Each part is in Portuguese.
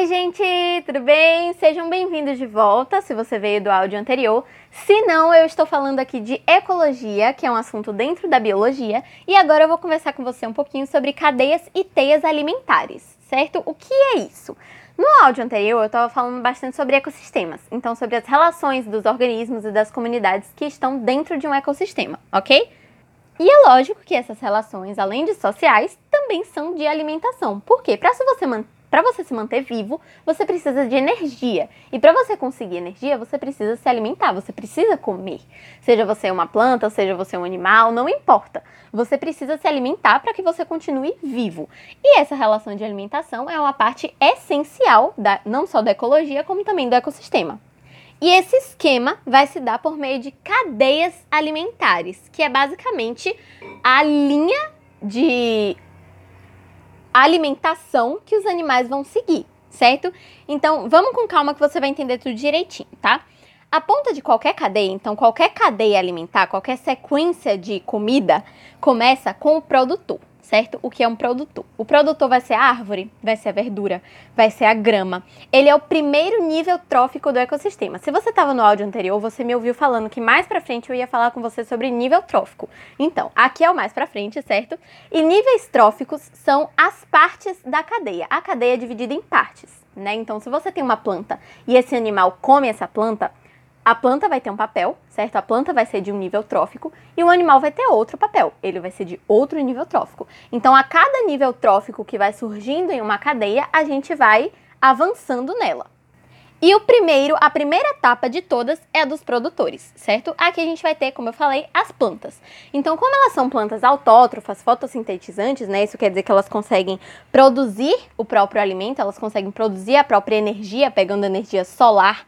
Oi, gente, tudo bem? Sejam bem-vindos de volta, se você veio do áudio anterior. Se não, eu estou falando aqui de ecologia, que é um assunto dentro da biologia, e agora eu vou conversar com você um pouquinho sobre cadeias e teias alimentares, certo? O que é isso? No áudio anterior, eu estava falando bastante sobre ecossistemas, então sobre as relações dos organismos e das comunidades que estão dentro de um ecossistema, ok? E é lógico que essas relações, além de sociais, também são de alimentação. Por quê? Para você manter para você se manter vivo, você precisa de energia. E para você conseguir energia, você precisa se alimentar, você precisa comer. Seja você uma planta, seja você um animal, não importa. Você precisa se alimentar para que você continue vivo. E essa relação de alimentação é uma parte essencial da, não só da ecologia, como também do ecossistema. E esse esquema vai se dar por meio de cadeias alimentares, que é basicamente a linha de alimentação que os animais vão seguir, certo? Então, vamos com calma que você vai entender tudo direitinho, tá? A ponta de qualquer cadeia, então qualquer cadeia alimentar, qualquer sequência de comida, começa com o produtor certo? O que é um produtor? O produtor vai ser a árvore, vai ser a verdura, vai ser a grama. Ele é o primeiro nível trófico do ecossistema. Se você estava no áudio anterior, você me ouviu falando que mais para frente eu ia falar com você sobre nível trófico. Então, aqui é o mais para frente, certo? E níveis tróficos são as partes da cadeia. A cadeia é dividida em partes, né? Então, se você tem uma planta e esse animal come essa planta, a planta vai ter um papel, certo? A planta vai ser de um nível trófico e o animal vai ter outro papel, ele vai ser de outro nível trófico. Então, a cada nível trófico que vai surgindo em uma cadeia, a gente vai avançando nela. E o primeiro, a primeira etapa de todas é a dos produtores, certo? Aqui a gente vai ter, como eu falei, as plantas. Então, como elas são plantas autótrofas, fotossintetizantes, né? Isso quer dizer que elas conseguem produzir o próprio alimento, elas conseguem produzir a própria energia, pegando energia solar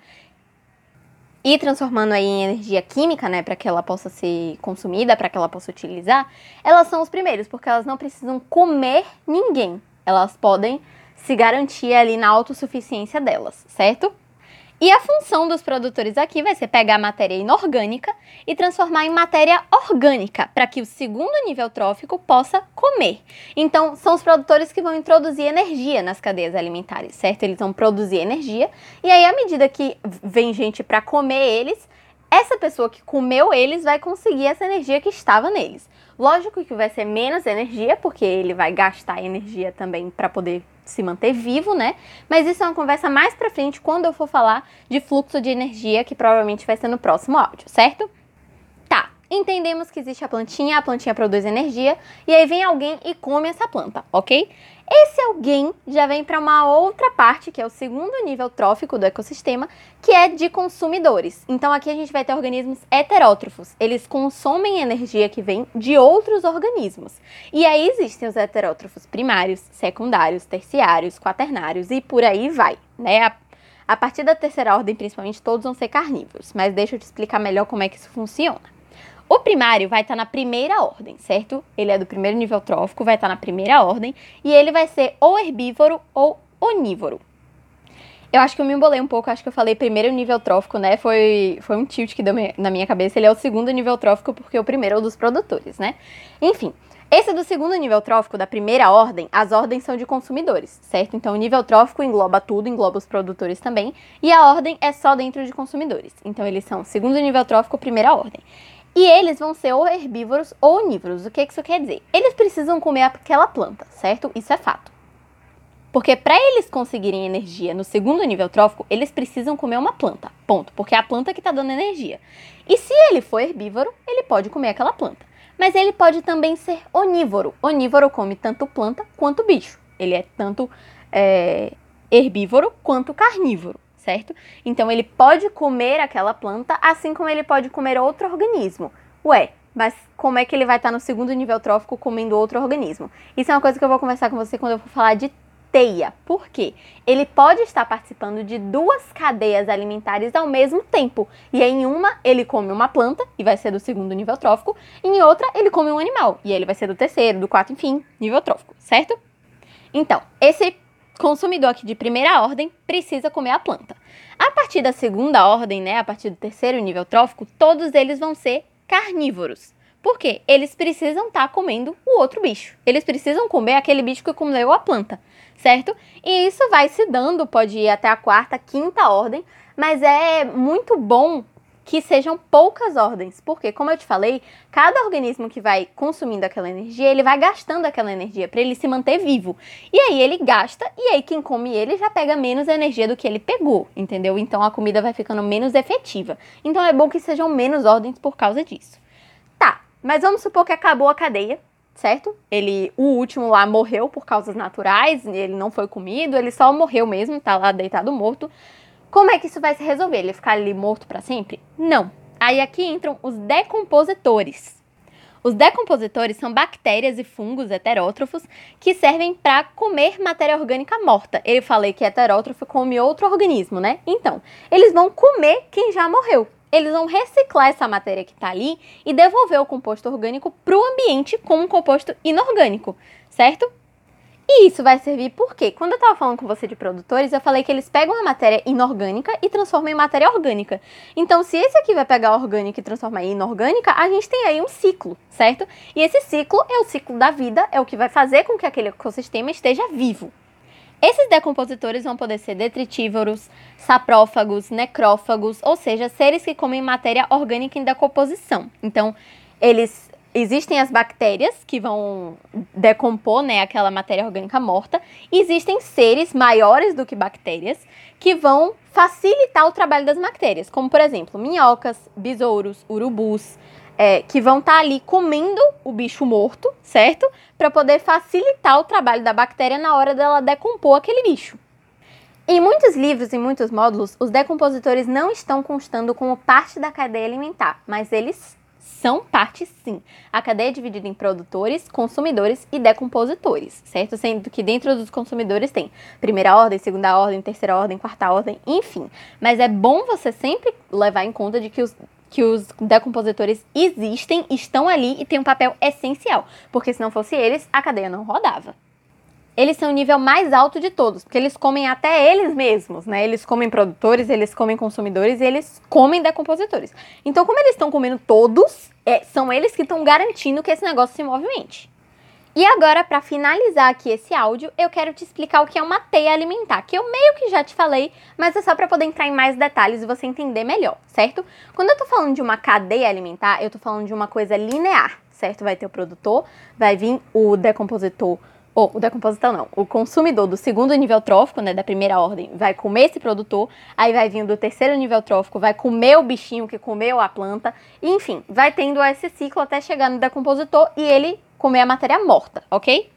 e transformando aí em energia química, né, para que ela possa ser consumida, para que ela possa utilizar, elas são os primeiros, porque elas não precisam comer ninguém. Elas podem se garantir ali na autossuficiência delas, certo? E a função dos produtores aqui vai ser pegar matéria inorgânica e transformar em matéria orgânica, para que o segundo nível trófico possa comer. Então, são os produtores que vão introduzir energia nas cadeias alimentares, certo? Eles vão produzir energia, e aí, à medida que vem gente para comer eles, essa pessoa que comeu eles vai conseguir essa energia que estava neles. Lógico que vai ser menos energia, porque ele vai gastar energia também para poder se manter vivo, né? Mas isso é uma conversa mais pra frente quando eu for falar de fluxo de energia, que provavelmente vai ser no próximo áudio, certo? Entendemos que existe a plantinha, a plantinha produz energia, e aí vem alguém e come essa planta, ok? Esse alguém já vem para uma outra parte, que é o segundo nível trófico do ecossistema, que é de consumidores. Então aqui a gente vai ter organismos heterótrofos. Eles consomem energia que vem de outros organismos. E aí existem os heterótrofos primários, secundários, terciários, quaternários e por aí vai, né? A, a partir da terceira ordem, principalmente, todos vão ser carnívoros. Mas deixa eu te explicar melhor como é que isso funciona. O primário vai estar tá na primeira ordem, certo? Ele é do primeiro nível trófico, vai estar tá na primeira ordem e ele vai ser ou herbívoro ou onívoro. Eu acho que eu me embolei um pouco, acho que eu falei primeiro nível trófico, né? Foi, foi um tilt que deu na minha cabeça. Ele é o segundo nível trófico porque o primeiro é o dos produtores, né? Enfim, esse do segundo nível trófico, da primeira ordem, as ordens são de consumidores, certo? Então, o nível trófico engloba tudo, engloba os produtores também, e a ordem é só dentro de consumidores. Então, eles são segundo nível trófico, primeira ordem. E eles vão ser ou herbívoros ou onívoros. O que isso quer dizer? Eles precisam comer aquela planta, certo? Isso é fato. Porque para eles conseguirem energia no segundo nível trófico, eles precisam comer uma planta. Ponto. Porque é a planta que está dando energia. E se ele for herbívoro, ele pode comer aquela planta. Mas ele pode também ser onívoro. Onívoro come tanto planta quanto bicho. Ele é tanto é, herbívoro quanto carnívoro certo? Então ele pode comer aquela planta, assim como ele pode comer outro organismo. Ué, mas como é que ele vai estar no segundo nível trófico comendo outro organismo? Isso é uma coisa que eu vou conversar com você quando eu for falar de teia. Por quê? Ele pode estar participando de duas cadeias alimentares ao mesmo tempo. E em uma ele come uma planta e vai ser do segundo nível trófico, em outra ele come um animal e ele vai ser do terceiro, do quarto, enfim, nível trófico, certo? Então, esse consumidor aqui de primeira ordem precisa comer a planta. A partir da segunda ordem, né, a partir do terceiro nível trófico, todos eles vão ser carnívoros. Por quê? Eles precisam estar tá comendo o outro bicho. Eles precisam comer aquele bicho que comeu a planta. certo? E isso vai se dando, pode ir até a quarta, quinta ordem, mas é muito bom que sejam poucas ordens, porque como eu te falei, cada organismo que vai consumindo aquela energia, ele vai gastando aquela energia para ele se manter vivo. E aí ele gasta e aí quem come ele já pega menos energia do que ele pegou, entendeu? Então a comida vai ficando menos efetiva. Então é bom que sejam menos ordens por causa disso. Tá, mas vamos supor que acabou a cadeia, certo? Ele, o último lá morreu por causas naturais, ele não foi comido, ele só morreu mesmo, tá lá deitado morto. Como é que isso vai se resolver? Ele ficar ali morto para sempre? Não. Aí aqui entram os decompositores. Os decompositores são bactérias e fungos heterótrofos que servem para comer matéria orgânica morta. Eu falei que heterótrofo come outro organismo, né? Então, eles vão comer quem já morreu. Eles vão reciclar essa matéria que está ali e devolver o composto orgânico para o ambiente como um composto inorgânico, certo? E isso vai servir porque, quando eu estava falando com você de produtores, eu falei que eles pegam a matéria inorgânica e transformam em matéria orgânica. Então, se esse aqui vai pegar orgânica e transformar em inorgânica, a gente tem aí um ciclo, certo? E esse ciclo é o ciclo da vida, é o que vai fazer com que aquele ecossistema esteja vivo. Esses decompositores vão poder ser detritívoros, saprófagos, necrófagos, ou seja, seres que comem matéria orgânica em decomposição. Então, eles existem as bactérias que vão decompor né, aquela matéria orgânica morta, existem seres maiores do que bactérias que vão facilitar o trabalho das bactérias, como por exemplo minhocas, besouros, urubus, é, que vão estar tá ali comendo o bicho morto, certo? Para poder facilitar o trabalho da bactéria na hora dela decompor aquele bicho. Em muitos livros e muitos módulos, os decompositores não estão constando como parte da cadeia alimentar, mas eles são parte sim. A cadeia é dividida em produtores, consumidores e decompositores, certo? Sendo que dentro dos consumidores tem primeira ordem, segunda ordem, terceira ordem, quarta ordem, enfim. Mas é bom você sempre levar em conta de que os que os decompositores existem, estão ali e têm um papel essencial, porque se não fosse eles, a cadeia não rodava eles são o nível mais alto de todos, porque eles comem até eles mesmos, né? Eles comem produtores, eles comem consumidores e eles comem decompositores. Então, como eles estão comendo todos, é, são eles que estão garantindo que esse negócio se movimente. E agora, para finalizar aqui esse áudio, eu quero te explicar o que é uma teia alimentar, que eu meio que já te falei, mas é só para poder entrar em mais detalhes e você entender melhor, certo? Quando eu tô falando de uma cadeia alimentar, eu tô falando de uma coisa linear, certo? Vai ter o produtor, vai vir o decompositor ou o decompositor não, o consumidor do segundo nível trófico, né, da primeira ordem, vai comer esse produtor, aí vai vindo do terceiro nível trófico, vai comer o bichinho que comeu a planta, enfim, vai tendo esse ciclo até chegar no decompositor e ele comer a matéria morta, ok?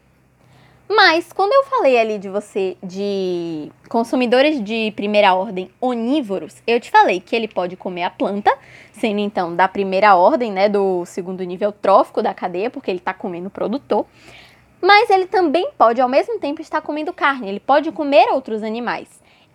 Mas quando eu falei ali de você de consumidores de primeira ordem onívoros, eu te falei que ele pode comer a planta, sendo então da primeira ordem, né, do segundo nível trófico da cadeia, porque ele está comendo o produtor. Mas ele também pode, ao mesmo tempo, estar comendo carne, ele pode comer outros animais.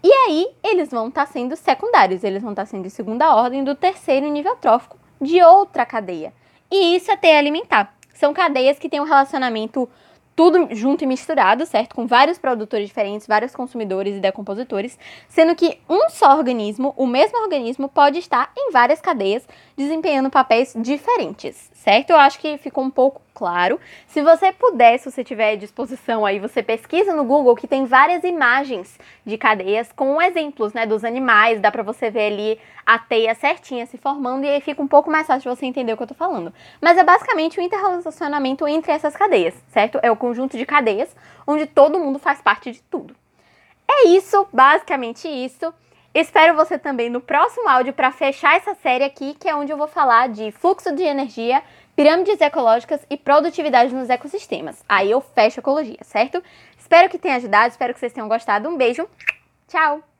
E aí, eles vão estar sendo secundários, eles vão estar sendo de segunda ordem do terceiro nível trófico de outra cadeia. E isso é alimentar. São cadeias que têm um relacionamento tudo junto e misturado, certo? Com vários produtores diferentes, vários consumidores e decompositores, sendo que um só organismo, o mesmo organismo, pode estar em várias cadeias, desempenhando papéis diferentes, certo? Eu acho que ficou um pouco claro. Se você puder, se você tiver disposição aí, você pesquisa no Google que tem várias imagens de cadeias com exemplos, né, dos animais, dá para você ver ali a teia certinha se formando e aí fica um pouco mais fácil você entender o que eu tô falando. Mas é basicamente o interrelacionamento entre essas cadeias, certo? É o conjunto de cadeias onde todo mundo faz parte de tudo. É isso, basicamente isso. Espero você também no próximo áudio para fechar essa série aqui, que é onde eu vou falar de fluxo de energia, pirâmides ecológicas e produtividade nos ecossistemas. Aí eu fecho a ecologia, certo? Espero que tenha ajudado, espero que vocês tenham gostado. Um beijo, tchau!